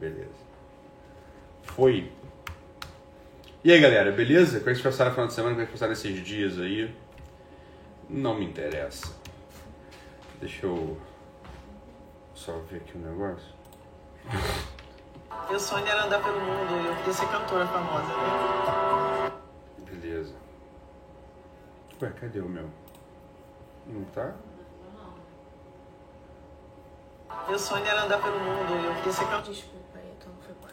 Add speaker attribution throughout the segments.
Speaker 1: Beleza. Foi. E aí, galera, beleza? Como é que vocês passaram o final de semana? Como é que passaram esses dias aí? Não me interessa. Deixa eu só ver aqui um negócio.
Speaker 2: Meu sonho era andar pelo mundo e eu queria ser cantora famosa. Né?
Speaker 1: Beleza. Ué, cadê o meu? Não tá?
Speaker 2: Meu sonho era andar pelo mundo e eu queria ser cantora.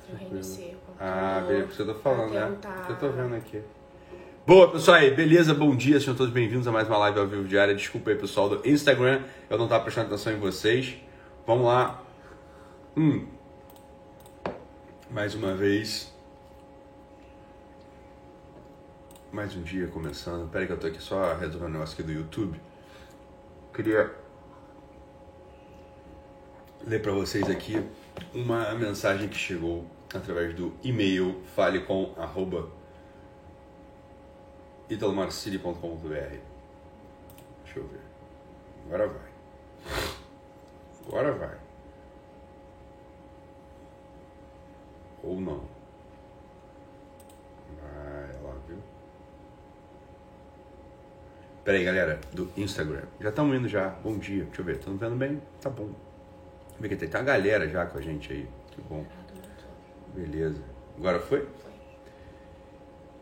Speaker 3: Desculpa, foi porque eu reiniciei o computador.
Speaker 1: Ah, beleza, você tá falando,
Speaker 3: pra
Speaker 1: né?
Speaker 3: tentar-
Speaker 1: Eu tô vendo aqui. Boa, pessoal aí, beleza? Bom dia, sejam todos bem-vindos a mais uma live ao vivo diária. Desculpa aí, pessoal do Instagram, eu não tava prestando atenção em vocês. Vamos lá. Hum. Mais uma vez. Mais um dia começando. Pera aí que eu tô aqui só resolvendo um negócio aqui do YouTube. Queria ler para vocês aqui uma mensagem que chegou através do e-mail falecom arroba italomarcili.com.br Deixa eu ver. Agora vai. Agora vai. Ou não. Vai lá, viu? Pera aí, galera, do Instagram. Já estamos indo já. Bom dia. Deixa eu ver. Estão vendo bem? Tá bom. Tem tem uma galera já com a gente aí. Que bom. Beleza. Agora foi?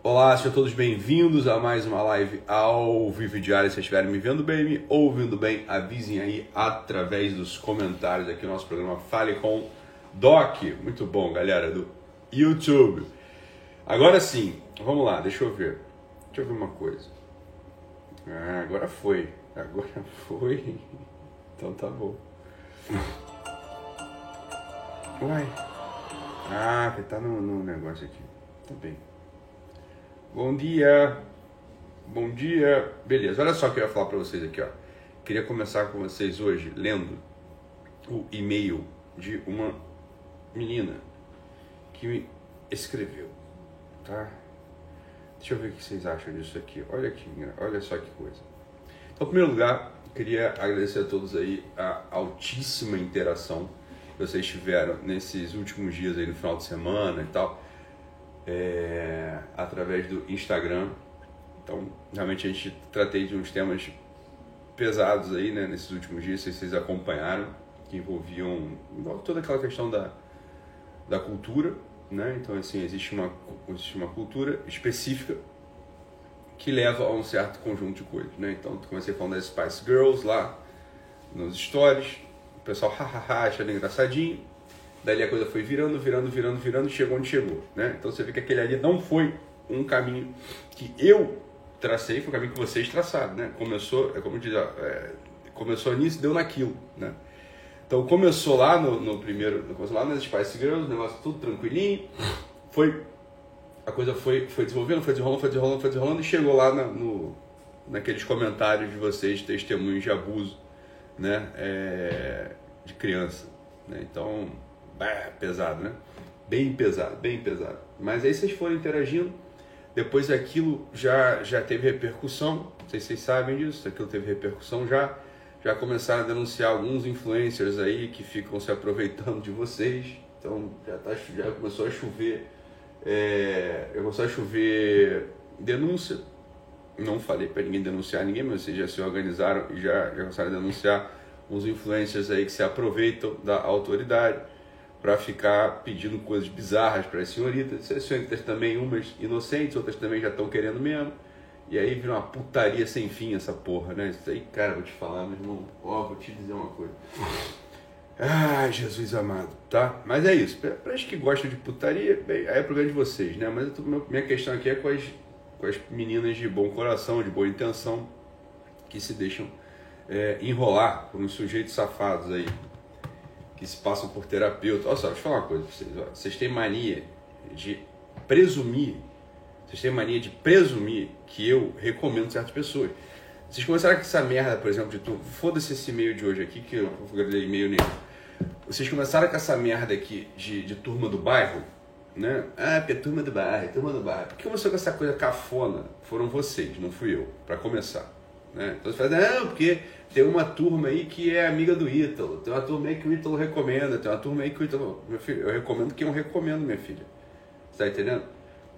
Speaker 1: Olá, sejam todos bem-vindos a mais uma live ao vivo diário. Se estiverem me vendo bem, me ouvindo bem, avisem aí através dos comentários aqui no nosso programa Fale com Doc. Muito bom, galera do YouTube. Agora sim, vamos lá, deixa eu ver. Deixa eu ver uma coisa. Ah, agora foi. Agora foi. Então tá bom. Uai. Ah, que tá no, no negócio aqui. Tá bem. Bom dia. Bom dia. Beleza, olha só o que eu ia falar pra vocês aqui, ó. Queria começar com vocês hoje lendo o e-mail de uma menina que me escreveu, tá? Deixa eu ver o que vocês acham disso aqui. Olha engra- olha só que coisa. Então, em primeiro lugar, queria agradecer a todos aí a altíssima interação que vocês tiveram nesses últimos dias aí no final de semana e tal, é, através do Instagram. Então, realmente a gente tratei de uns temas pesados aí, né, nesses últimos dias, se vocês acompanharam, que envolviam toda aquela questão da, da cultura, né? Então, assim, existe uma, existe uma cultura específica que leva a um certo conjunto de coisas, né? Então, comecei falando das Spice Girls lá nos stories, pessoal hahaha achando engraçadinho, daí a coisa foi virando, virando, virando, virando chegou onde chegou, né? Então você vê que aquele ali não foi um caminho que eu tracei, foi um caminho que vocês traçaram, né? Começou, é como diz, é, começou nisso, deu naquilo, né? Então começou lá no, no primeiro, começou lá nas Spice Girls, o negócio tudo tranquilinho, foi a coisa foi, foi desenvolvendo, foi desenrolando, foi desenrolando, foi desenrolando e chegou lá na, no, naqueles comentários de vocês, testemunhos de abuso, né, é, de criança, né, então, pesado, né, bem pesado, bem pesado, mas aí vocês foram interagindo, depois aquilo já, já teve repercussão, não sei se vocês sabem disso, aquilo teve repercussão já, já começaram a denunciar alguns influencers aí que ficam se aproveitando de vocês, então já, tá, já começou a chover é, começou a chover denúncia. Não falei para ninguém denunciar ninguém, mas vocês já se organizaram e já, já começaram a denunciar uns influencers aí que se aproveitam da autoridade para ficar pedindo coisas bizarras para as senhoritas. Essas senhoritas também, umas inocentes, outras também já estão querendo mesmo. E aí vira uma putaria sem fim essa porra, né? Isso aí, cara, vou te falar, meu irmão. Ó, vou te dizer uma coisa. Ai, Jesus amado, tá? Mas é isso. Pra gente que gostam de putaria, bem, aí é problema de vocês, né? Mas tô- minha questão aqui é com as, com as meninas de bom coração, de boa intenção, que se deixam é, enrolar por uns sujeitos safados aí, que se passam por terapeuta. Olha só, deixa eu falar uma coisa pra vocês. Vocês têm mania de presumir, vocês têm mania de presumir que eu recomendo certas pessoas. Vocês começaram com essa merda, por exemplo, de tu. Foda-se esse e-mail de hoje aqui, que eu gravei e-mail nele. Vocês começaram com essa merda aqui de, de turma do bairro, né? Ah, porque é turma do bairro, turma do bairro. Por que começou com essa coisa cafona? Foram vocês, não fui eu, pra começar. Né? Então você fala, não, porque tem uma turma aí que é amiga do Ítalo, tem uma turma aí que o Ítalo recomenda, tem uma turma aí que o Ítalo. Meu filho, eu recomendo que eu recomendo, minha filha. Você tá entendendo?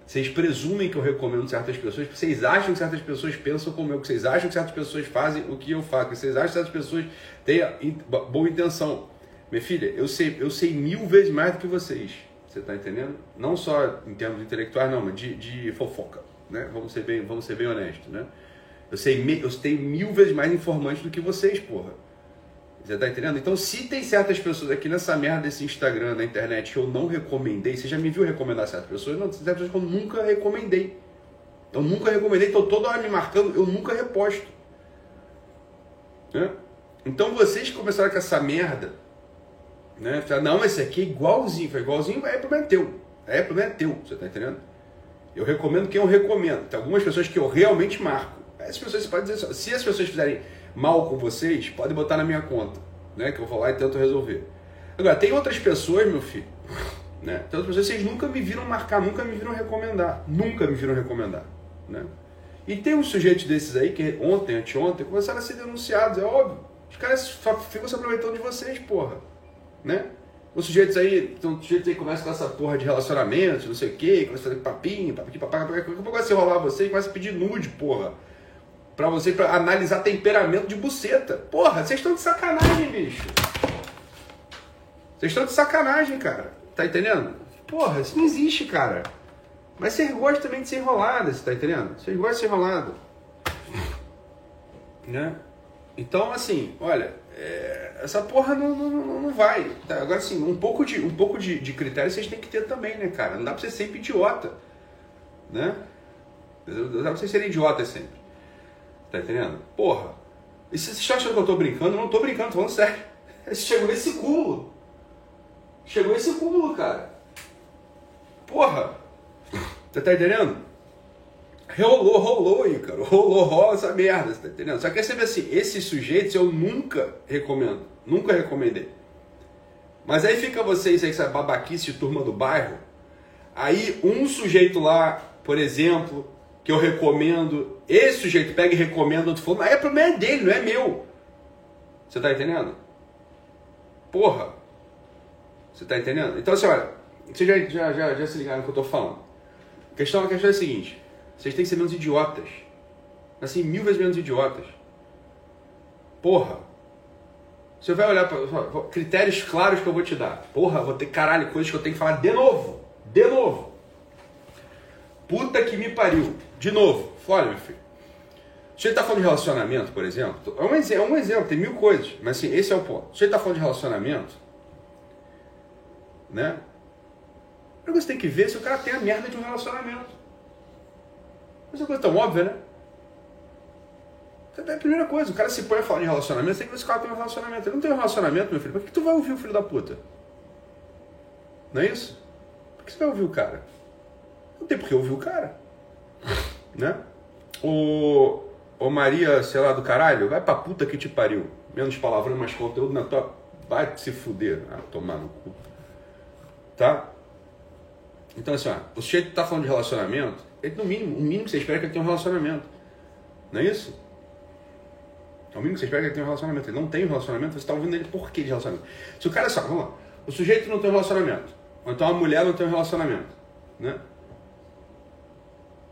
Speaker 1: Vocês presumem que eu recomendo certas pessoas, porque vocês acham que certas pessoas pensam como eu, que vocês acham que certas pessoas fazem o que eu faço, que vocês acham que certas pessoas têm boa intenção. Minha filha, eu sei, eu sei mil vezes mais do que vocês. Você está entendendo? Não só em termos intelectuais, não, mas de, de fofoca. Né? Vamos, ser bem, vamos ser bem honestos. Né? Eu sei eu tenho mil vezes mais informantes do que vocês, porra. Você tá entendendo? Então, se tem certas pessoas aqui nessa merda desse Instagram, na internet, que eu não recomendei, você já me viu recomendar certas pessoas? Não, certas pessoas que eu nunca recomendei. Eu nunca recomendei, então toda hora me marcando, eu nunca reposto. Né? Então, vocês que começaram com essa merda, né? Não, esse aqui é igualzinho. Foi igualzinho, é problema teu. É problema teu, você tá entendendo? Eu recomendo quem eu recomendo. Tem algumas pessoas que eu realmente marco. As pessoas podem dizer se as pessoas fizerem mal com vocês, pode botar na minha conta, né? Que eu vou lá e tento resolver. Agora, tem outras pessoas, meu filho, né? Tem outras pessoas, vocês nunca me viram marcar, nunca me viram recomendar, nunca me viram recomendar, né? E tem uns sujeitos desses aí que ontem, anteontem, começaram a ser denunciados, é óbvio. Os caras ficam se aproveitando de vocês, porra, né? Os sujeitos aí, então, sujeitos aí começam com essa porra de relacionamento, não sei o quê, começam a fazer papinho, papinho, papinho, papinho, daqui a pouco vai se rolar você e começa a pedir nude, porra para você pra analisar temperamento de buceta. Porra, vocês estão de sacanagem, bicho. Vocês estão de sacanagem, cara. Tá entendendo? Porra, isso não existe, cara. Mas vocês gostam também de ser enrolado, você tá entendendo? Vocês gostam de ser enrolado. Né? Então, assim, olha, é, essa porra não, não, não vai. Tá? Agora, assim, um pouco, de, um pouco de, de critério vocês têm que ter também, né, cara? Não dá pra ser sempre idiota. Né? Não dá pra vocês serem idiotas sempre. Tá entendendo? Porra. E se você está achando que eu tô brincando, eu não tô brincando, tô falando sério. Chegou esse cúmulo. Chegou esse cúmulo, cara. Porra. Você tá entendendo? Rolou, rolou aí, cara. Rolou, rola essa merda, você tá entendendo? Só que você vê assim, esses sujeitos eu nunca recomendo. Nunca recomendei. Mas aí fica vocês aí, essa babaquice de turma do bairro. Aí um sujeito lá, por exemplo, que eu recomendo, esse sujeito pega e recomenda outro fulano, aí é problema dele, não é meu. Você tá entendendo? Porra. Você tá entendendo? Então assim, olha, vocês já, já, já, já se ligaram no que eu tô falando. A questão, a questão é a seguinte, vocês têm que ser menos idiotas. Assim, mil vezes menos idiotas. Porra. Você vai olhar para critérios claros que eu vou te dar. Porra, vou ter caralho, coisas que eu tenho que falar de novo. De novo. Puta que me pariu. De novo, olha, meu filho. Se ele está falando de relacionamento, por exemplo, é um, exemplo, é um exemplo, tem mil coisas, mas assim, esse é o ponto. Se ele está falando de relacionamento, né? Você tem que ver se o cara tem a merda de um relacionamento. Mas é uma coisa tão óbvia, né? É a primeira coisa, o cara se põe a falar de relacionamento, tem que ver se o cara tem um relacionamento. Ele não tem um relacionamento, meu filho, por que tu vai ouvir o filho da puta? Não é isso? Por que você vai ouvir o cara? Não tem por que ouvir o cara. Né? O, o Maria, sei lá, do caralho, vai pra puta que te pariu. Menos palavrão, mais conteúdo na tua. Vai se fuder. Ah, tomar no cu. Tá? Então, assim, ó, o sujeito tá falando de relacionamento, ele, no mínimo, o mínimo que você espera é que ele tenha um relacionamento. Não é isso? É o mínimo que você espera é que ele tenha um relacionamento. Ele não tem um relacionamento, você está ouvindo ele por que de relacionamento? Se o cara só, vamos lá, o sujeito não tem um relacionamento, ou então a mulher não tem um relacionamento, né?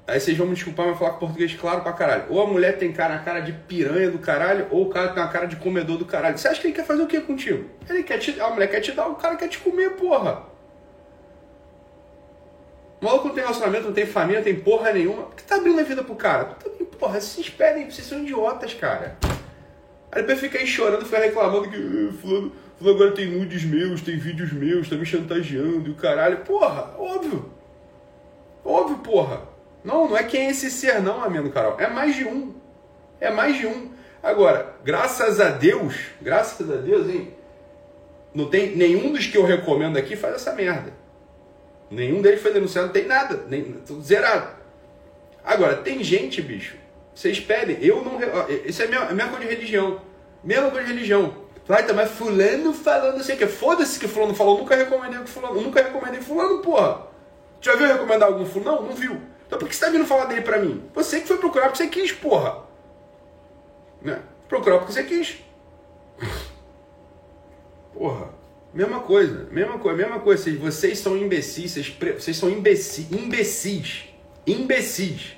Speaker 1: Aí vocês vão me desculpar, mas falar com português claro pra caralho. Ou a mulher tem cara, cara de piranha do caralho, ou o cara tem uma cara de comedor do caralho. Você acha que ele quer fazer o que contigo? Ele quer te a mulher quer te dar, o cara quer te comer, porra. Maluco não tem relacionamento, não tem família, não tem porra nenhuma. Por que tá abrindo a vida pro cara? Tá porra, vocês pedem, vocês são idiotas, cara. Aí depois fica aí chorando, fica reclamando que uh, fulano, fulano agora tem nudes meus, tem vídeos meus, tá me chantageando e o caralho. Porra, óbvio. Óbvio, porra. Não, não é quem é esse ser, não, amigo Carol. É mais de um. É mais de um. Agora, graças a Deus, graças a Deus, hein? Não tem nenhum dos que eu recomendo aqui faz essa merda. Nenhum deles foi denunciado, tem nada, nem, tudo zerado. Agora, tem gente, bicho, vocês pedem, eu não. Isso é minha, é minha coisa de religião. Mesma coisa de religião. Vai, então, mas fulano falando assim, que foda-se que fulano falou, nunca recomendei que fulano, nunca recomendei fulano, porra. Já viu recomendar algum fulano? Não, não viu. Então por que você tá vindo falar dele pra mim? Você que foi procurar porque você quis, porra. Né? Procurou porque você quis. Porra. Mesma coisa, mesma coisa, mesma coisa. Vocês, são imbecis, vocês, vocês são imbecis, imbecis, imbecis.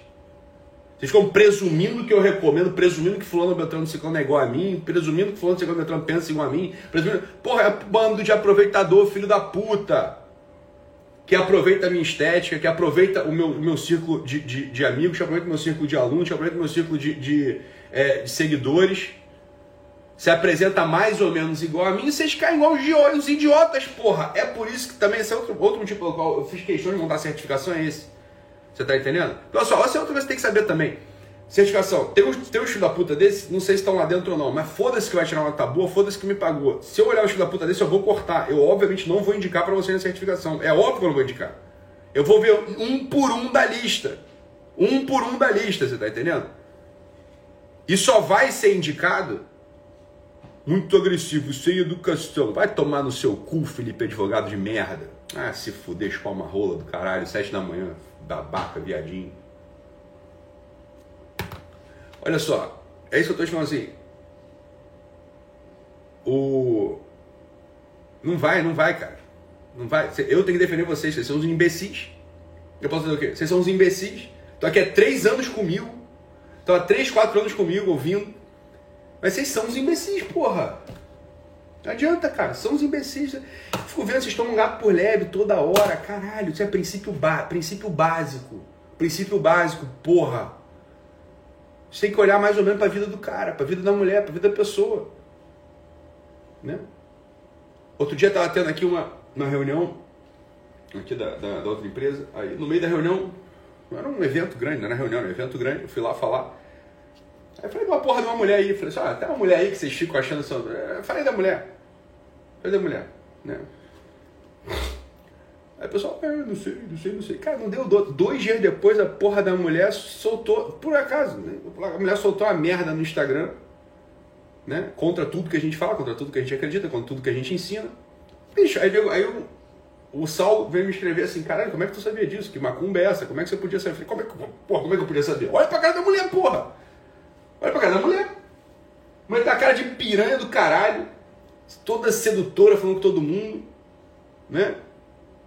Speaker 1: Vocês ficam presumindo que eu recomendo, presumindo que fulano Beltrano Ciclano é igual a mim, presumindo que fulano Ciclano Beltrano pensa igual a mim, presumindo... Porra, é bando de aproveitador, filho da puta. Que aproveita a minha estética, que aproveita o meu, meu círculo de, de, de, amigos, que aproveita o meu círculo de alunos, que aproveita o meu círculo de, de, é, de seguidores. Se apresenta mais ou menos igual a mim, vocês caem igual os idiotas, porra. É por isso que também esse é outro, outro motivo pelo qual eu fiz questão de montar certificação, é esse você tá entendendo? Pessoal, essa é outra coisa que você tem que saber também. Certificação. Tem um, tem um filho da puta desse, não sei se estão lá dentro ou não, mas foda-se que vai tirar uma nota boa, foda-se que me pagou. Se eu olhar o filho da puta desse, eu vou cortar. Eu, obviamente, não vou indicar para você na certificação. É óbvio que eu não vou indicar. Eu vou ver um por um da lista. Um por um da lista, você tá entendendo? E só vai ser indicado muito agressivo, sem educação. Vai tomar no seu cu, Felipe, advogado de merda. Ah, se fuder, espalma rola do caralho, sete da manhã babaca, viadinho. Olha só, é isso que eu estou falando assim. O. Não vai, não vai, cara. Não vai. Eu tenho que defender vocês, vocês são uns imbecis. Eu posso dizer o quê? Vocês são uns imbecis. Estão aqui há três anos comigo. Estão há três, quatro anos comigo ouvindo. Mas vocês são uns imbecis, porra. Não adianta, cara. São os imbecis. Fico vendo, vocês tomam gato por leve toda hora. Caralho, isso é princípio, princípio básico. Princípio básico, porra. Você tem que olhar mais ou menos para a vida do cara, para a vida da mulher, para a vida da pessoa. Né? Outro dia estava tendo aqui uma, uma reunião aqui da, da, da, outra empresa. Aí no meio da reunião, não era um evento grande, não era reunião, era um evento grande. Eu fui lá falar. Aí eu falei uma porra de uma mulher aí. Falei assim, ah, tem uma mulher aí que vocês ficam achando. Eu falei da mulher. Cadê a mulher? Né? Aí o pessoal, ah, não sei, não sei, não sei. Cara, não deu dois dias depois a porra da mulher soltou, por acaso, né? A mulher soltou a merda no Instagram, né? Contra tudo que a gente fala, contra tudo que a gente acredita, contra tudo que a gente ensina. Bicho, aí, aí o, o Saulo veio me escrever assim, caralho, como é que tu sabia disso? Que macumba é essa? Como é que você podia saber? Como é que, porra, como é que eu podia saber? Olha pra cara da mulher, porra! Cara da mulher. Mulher tá a cara de piranha do caralho toda sedutora, falando com todo mundo, né?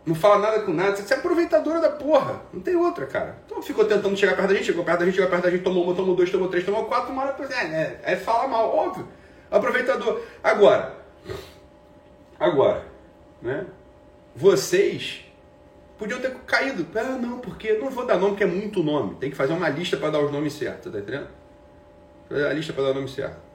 Speaker 1: Não fala nada com nada, você é aproveitadora da porra, não tem outra, cara. Então ficou tentando chegar perto da gente, chegou perto da gente, chegou perto da gente, tomou uma, tomou dois, tomou três, tomou quatro, uma hora, é, é, é fala mal, óbvio. Aproveitador. Agora, agora, né? Vocês podiam ter caído. Ah, não, porque não vou dar nome, porque é muito nome. Tem que fazer uma lista para dar os nomes certos, tá entendendo? A lista para dar o nome certo.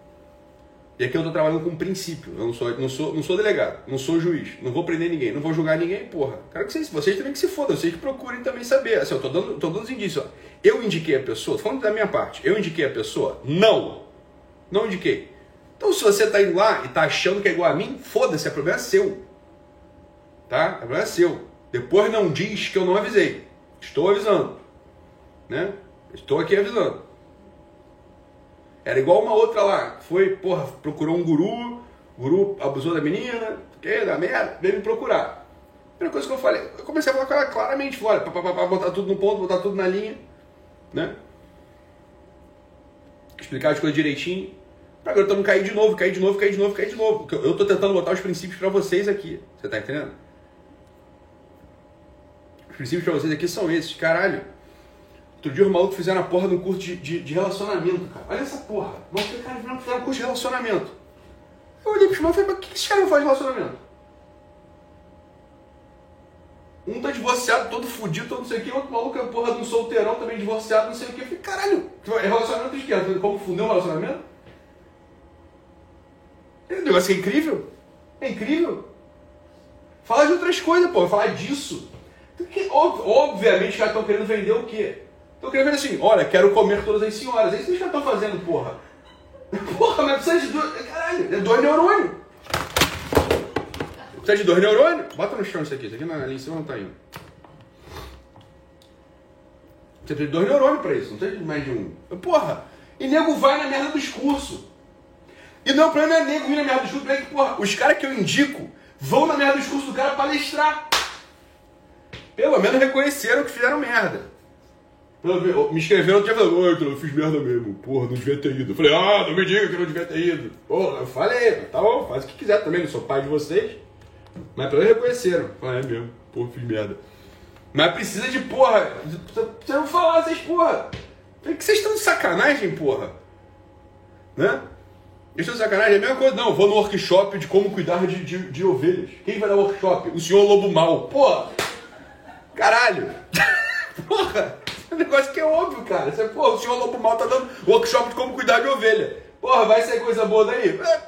Speaker 1: E aqui eu estou trabalhando com princípio. Eu não sou, não, sou, não sou delegado, não sou juiz, não vou prender ninguém, não vou julgar ninguém, porra. Quero que vocês, vocês também que se fodam, vocês que procurem também saber. Assim, eu tô dando, tô dando os indícios. Ó. Eu indiquei a pessoa, falando da minha parte, eu indiquei a pessoa? Não. Não indiquei. Então se você está indo lá e está achando que é igual a mim, foda-se, é problema seu. Tá? É problema seu. Depois não diz que eu não avisei. Estou avisando. Né? Estou aqui avisando. Era igual uma outra lá, foi, porra, procurou um guru, o guru abusou da menina, que da merda, veio me procurar. Primeira coisa que eu falei, eu comecei a falar com ela claramente, olha, pra, pra, pra, botar tudo no ponto, botar tudo na linha, né? Explicar as coisas direitinho. Pra agora não cair de novo, cair de novo, cair de novo, cair de novo. Eu tô tentando botar os princípios para vocês aqui. Você tá entendendo? Os princípios para vocês aqui são esses, caralho. Outro dia os malucos fizeram a porra de um curso de, de, de relacionamento, cara. Olha essa porra. Mas os caras fizeram um curso de relacionamento. Eu olhei pros malucos e falei, mas que esses caras vão fazer de relacionamento? Um tá divorciado, todo fudido, todo não sei o que, outro maluco é porra de um solteirão também divorciado, não sei o que. Eu falei, caralho, é relacionamento de quê? Como fuder um relacionamento? Esse negócio é incrível. É incrível. Fala de outras coisas, pô. Falar disso. Obviamente, os caras estão querendo vender o quê? Tô querendo ver assim, olha, quero comer todas as senhoras. É isso que eles já estão fazendo, porra. Porra, mas precisa de dois. Caralho, é dois neurônios. Precisa de dois neurônios? Bota no chão isso aqui, isso aqui ali em cima não tá indo. Precisa de dois neurônios pra isso, não tem mais de um. Porra, e nego vai na merda do discurso. E não, o problema é nego ir na merda do discurso, é que, porra, os caras que eu indico vão na merda do discurso do cara palestrar. Pelo menos reconheceram que fizeram merda. Me escreveram outro dia falando, eu fiz merda mesmo. Porra, não devia ter ido. Eu falei, ah, não me diga que não devia ter ido. Porra, eu falei, tá bom, faz o que quiser também, não sou pai de vocês. Mas pelo menos reconheceram. Falei, é mesmo, porra, fiz merda. Mas precisa de porra. Você não falar vocês, porra. Falei, que vocês estão de sacanagem, porra. Né? Estão de sacanagem, é a mesma coisa. Não, vou no workshop de como cuidar de, de, de ovelhas. Quem vai dar workshop? O senhor Lobo Mal. Porra! Caralho! porra! Um negócio que é óbvio, cara. Você, porra, o senhor Lobo Mal tá dando workshop de como cuidar de ovelha. Porra, vai ser coisa boa daí? É.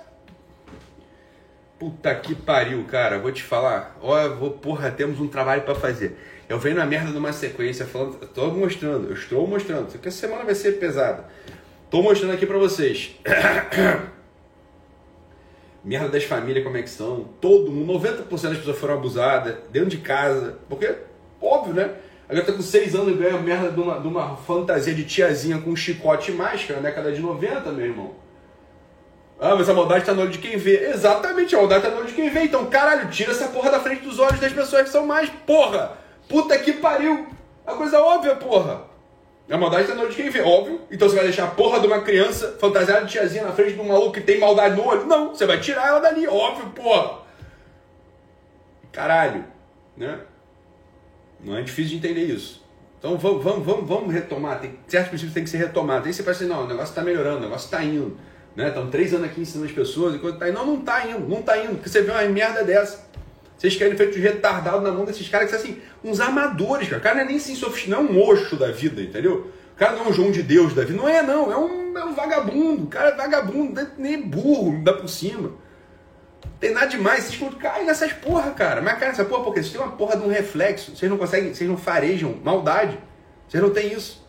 Speaker 1: Puta que pariu, cara. Vou te falar. Ó, vou, porra, temos um trabalho para fazer. Eu venho na merda de uma sequência falando. Tô mostrando, eu estou mostrando. Aqui essa semana vai ser pesada. Tô mostrando aqui para vocês. merda das famílias, como é que são. Todo mundo, 90% das pessoas foram abusadas dentro de casa. Porque, óbvio, né? A galera tá com 6 anos ganha merda de uma, de uma fantasia de tiazinha com chicote e máscara, né? Cada de 90, meu irmão. Ah, mas a maldade tá no olho de quem vê. Exatamente, a maldade tá no olho de quem vê. Então, caralho, tira essa porra da frente dos olhos das pessoas que são mais. Porra! Puta que pariu! A coisa óbvia, porra! A maldade tá no olho de quem vê, óbvio. Então você vai deixar a porra de uma criança fantasiada de tiazinha na frente de um maluco que tem maldade no olho? Não, você vai tirar ela dali, óbvio, porra! Caralho, né? Não é difícil de entender isso. Então vamos, vamos, vamos, vamos retomar. Tem, certos princípios têm que ser retomados. Aí você pensa assim, não, o negócio está melhorando, o negócio está indo. Né? Estão três anos aqui ensinando as pessoas, enquanto tá indo. Não, não está indo, não está indo, porque você vê uma merda dessa. Vocês querem feito retardado na mão desses caras que são assim, uns amadores, cara. O cara não é nem assim, sofisticado, não é um mocho da vida, entendeu? O cara não é um João de Deus da vida. Não é, não. É um, é um vagabundo. O cara é vagabundo, nem burro, dá por cima. Tem nada demais, vocês caem nessas porra, cara. Mas cara, essa porra, porque vocês têm uma porra de um reflexo, vocês não conseguem, vocês não farejam maldade. Vocês não têm isso.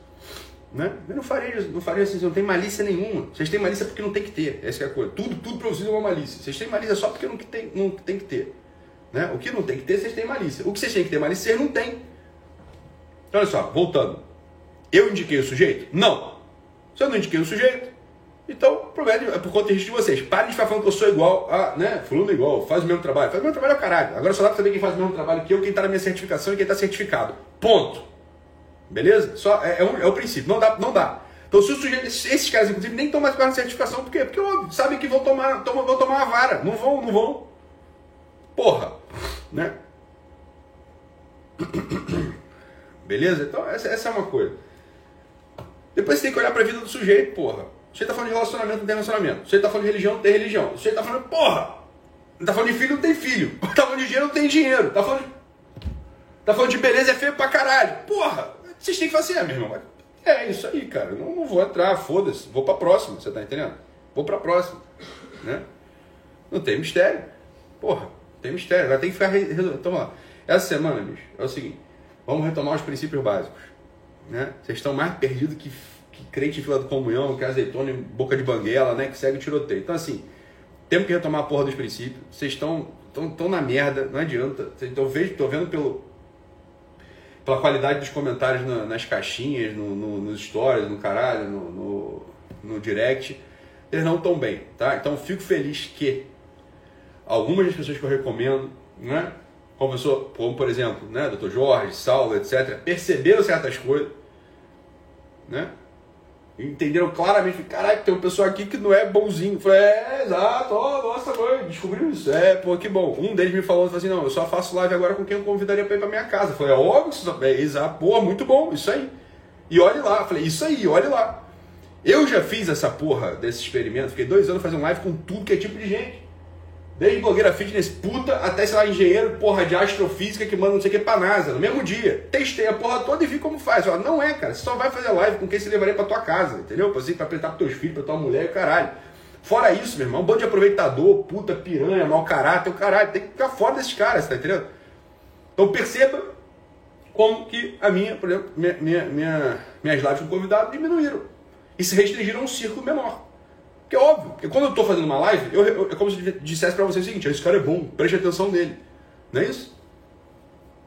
Speaker 1: Né? Eu não farejam, não farejam assim, vocês não tem malícia nenhuma. Vocês têm malícia porque não tem que ter. Essa é a coisa. Tudo, tudo pra é uma malícia. Vocês têm malícia só porque não tem, não tem que ter. Né? O que não tem que ter, vocês têm malícia. O que vocês têm que ter malícia, vocês não têm. Então, olha só, voltando. Eu indiquei o sujeito? Não. Se eu não indiquei o sujeito, então, problema é por conta de risco de vocês. Parem de ficar falando que eu sou igual a, né? Fulano é igual, faz o mesmo trabalho. Faz o mesmo trabalho ao caralho. Agora só dá pra saber quem faz o mesmo trabalho que eu, quem tá na minha certificação e quem tá certificado. Ponto. Beleza? Só é, é, um, é o princípio. Não dá, não dá. Então, se o sujeito, esses caras, inclusive, nem estão mais com a certificação, por quê? Porque sabem que vão tomar, tomam, vão tomar uma vara. Não vão, não vão. Porra. Né? Beleza? Então, essa, essa é uma coisa. Depois você tem que olhar pra vida do sujeito, porra. Você tá falando de relacionamento, tem relacionamento. Você tá falando de religião, tem religião. Você tá falando, porra! Tá falando de filho, não tem filho. Tá falando de dinheiro, não tem dinheiro. Tá falando de, tá falando de beleza, é feio pra caralho. Porra! Vocês têm que fazer, meu irmão. É isso aí, cara. Não, não vou entrar, foda-se. Vou pra próxima, você tá entendendo? Vou pra próxima. Né? Não tem mistério. Porra, tem mistério. Agora tem que ficar resolvendo. Então, ó, essa semana, bicho, é o seguinte. Vamos retomar os princípios básicos. Né? Vocês estão mais perdidos que crente em fila de comunhão, que é azeitona em boca de banguela, né? Que segue o tiroteio. Então, assim, temos que retomar a porra dos princípios. Vocês estão tão, tão na merda, não adianta. Então, vejo, tô vendo pelo, pela qualidade dos comentários na, nas caixinhas, no, no, nos stories, no caralho, no, no, no direct. Eles não estão bem, tá? Então, fico feliz que algumas das pessoas que eu recomendo, né? Como, como por exemplo, né, Dr. Jorge, Saulo, etc., perceberam certas coisas, né? Entenderam claramente, caralho, tem uma pessoa aqui que não é bonzinho. falei, é, exato, ó, nossa mãe, descobriu isso. É, pô, que bom. Um deles me falou, assim, não, eu só faço live agora com quem eu convidaria pra ir pra minha casa. falei, é óbvio, isso é, exato, pô, muito bom, isso aí. E olhe lá, falei, isso aí, olhe lá. Eu já fiz essa porra desse experimento, fiquei dois anos fazendo live com tudo que é tipo de gente. Desde blogueira fitness puta até, sei lá, engenheiro, porra de astrofísica que manda não sei o que pra NASA, no mesmo dia. Testei a porra toda e vi como faz. Ó, não é, cara. Você só vai fazer live com quem você levaria pra tua casa, entendeu? Pra, você, pra apresentar pros teus filhos, pra tua mulher caralho. Fora isso, meu irmão, um bando de aproveitador, puta, piranha, mau caráter, o caralho. Tem que ficar fora desses caras, tá entendendo? Então perceba como que a minha, por exemplo, minha, minha, minha minhas lives com convidado diminuíram. E se restringiram a um círculo menor. Que é óbvio, porque quando eu estou fazendo uma live, eu, eu, é como se eu dissesse para vocês o seguinte: esse cara é bom, preste atenção nele. Não é isso?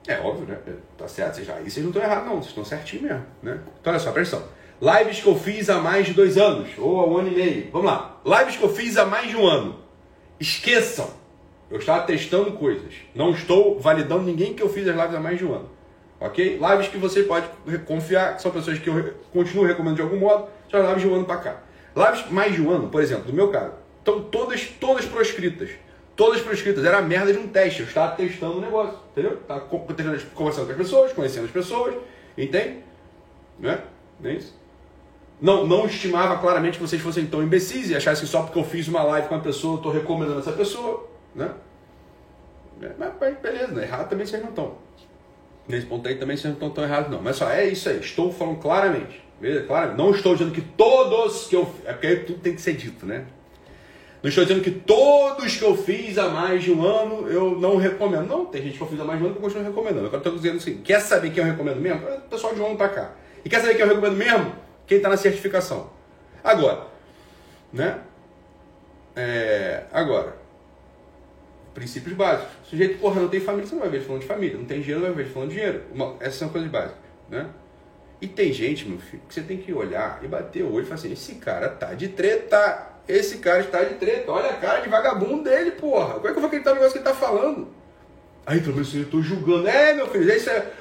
Speaker 1: É óbvio, né? Tá certo, vocês, aí vocês não estão errados, não, vocês estão certinho mesmo, né? Então olha só, atenção. Lives que eu fiz há mais de dois anos, ou há um ano e meio. Vamos lá. Lives que eu fiz há mais de um ano. Esqueçam. Eu estava testando coisas. Não estou validando ninguém que eu fiz as lives há mais de um ano. Ok? Lives que você pode confiar, que são pessoas que eu continuo recomendando de algum modo, são lives de um ano para cá. Lives mais de um ano, por exemplo, do meu caso, estão todas, todas proscritas. Todas proscritas. Era a merda de um teste. Eu estava testando o negócio, entendeu? Estava conversando com as pessoas, conhecendo as pessoas, entende? Né? É isso? Não, não estimava claramente que vocês fossem tão imbecis e achassem só porque eu fiz uma live com uma pessoa, eu estou recomendando essa pessoa, né? É, mas beleza, né? errado também vocês não estão. Nesse ponto aí também vocês não estão tão errados, não. Mas só é isso aí, estou falando claramente. Beleza? Claro, não estou dizendo que todos que eu. É porque aí tudo tem que ser dito, né? Não estou dizendo que todos que eu fiz há mais de um ano eu não recomendo. Não, tem gente que eu fiz há mais de um ano que eu continuo recomendando. Eu estou dizendo assim: quer saber quem eu recomendo mesmo? É o pessoal de um ano para cá. E quer saber quem eu recomendo mesmo? Quem está na certificação. Agora, né? É, agora, princípios básicos. O sujeito, porra, não tem família, você não vai ver falando de família. Não tem dinheiro, não vai ver falando de dinheiro. Uma, essas são coisas básicas, né? E tem gente, meu filho, que você tem que olhar e bater o olho e falar assim: esse cara tá de treta. Esse cara está de treta. Olha a cara de vagabundo dele, porra. Como é que eu vou acreditar no negócio que ele tá falando? Aí, professor, eu tô julgando. É, meu filho, isso é.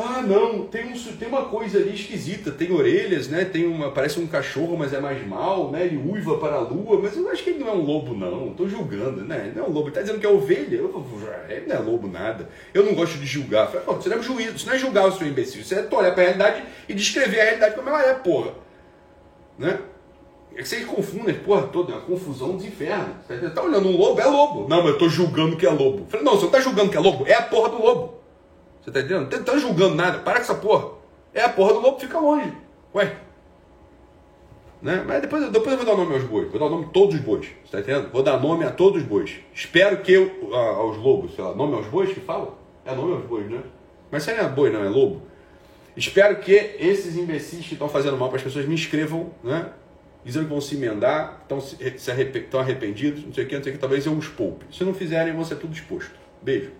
Speaker 1: Ah, não, tem, um, tem uma coisa ali esquisita, tem orelhas, né? Tem uma, parece um cachorro, mas é mais mal, né? Ele uiva para a lua, mas eu acho que ele não é um lobo, não. Estou julgando, né? Ele não é um lobo, tá dizendo que é ovelha. Eu, ele não é lobo nada. Eu não gosto de julgar. Falei, você não é juízo, isso não é julgar o seu imbecil, isso é olhar para a realidade e descrever a realidade como ela é, porra. Né? É que vocês confundem, porra, toda, é uma confusão dos infernos. Você tá olhando um lobo, é lobo. Não, mas eu estou julgando que é lobo. Falei, não, você não está julgando que é lobo, é a porra do lobo. Você tá entendendo? Não tá julgando nada. Para com essa porra. É a porra do lobo, fica longe. Ué. Né? Mas depois, depois eu vou dar nome aos bois. Vou dar nome a todos os bois. Você tá entendendo? Vou dar nome a todos os bois. Espero que eu, a, aos lobos, sei lá, nome aos bois que fala? É nome aos bois, né? Mas isso aí não é boi, não, é lobo. Espero que esses imbecis que estão fazendo mal para as pessoas me inscrevam, né? Dizendo que vão se emendar, estão, se, se arrependidos, não sei o que, não sei o que, talvez eu os poupe. Se não fizerem, vão ser tudo exposto. Beijo.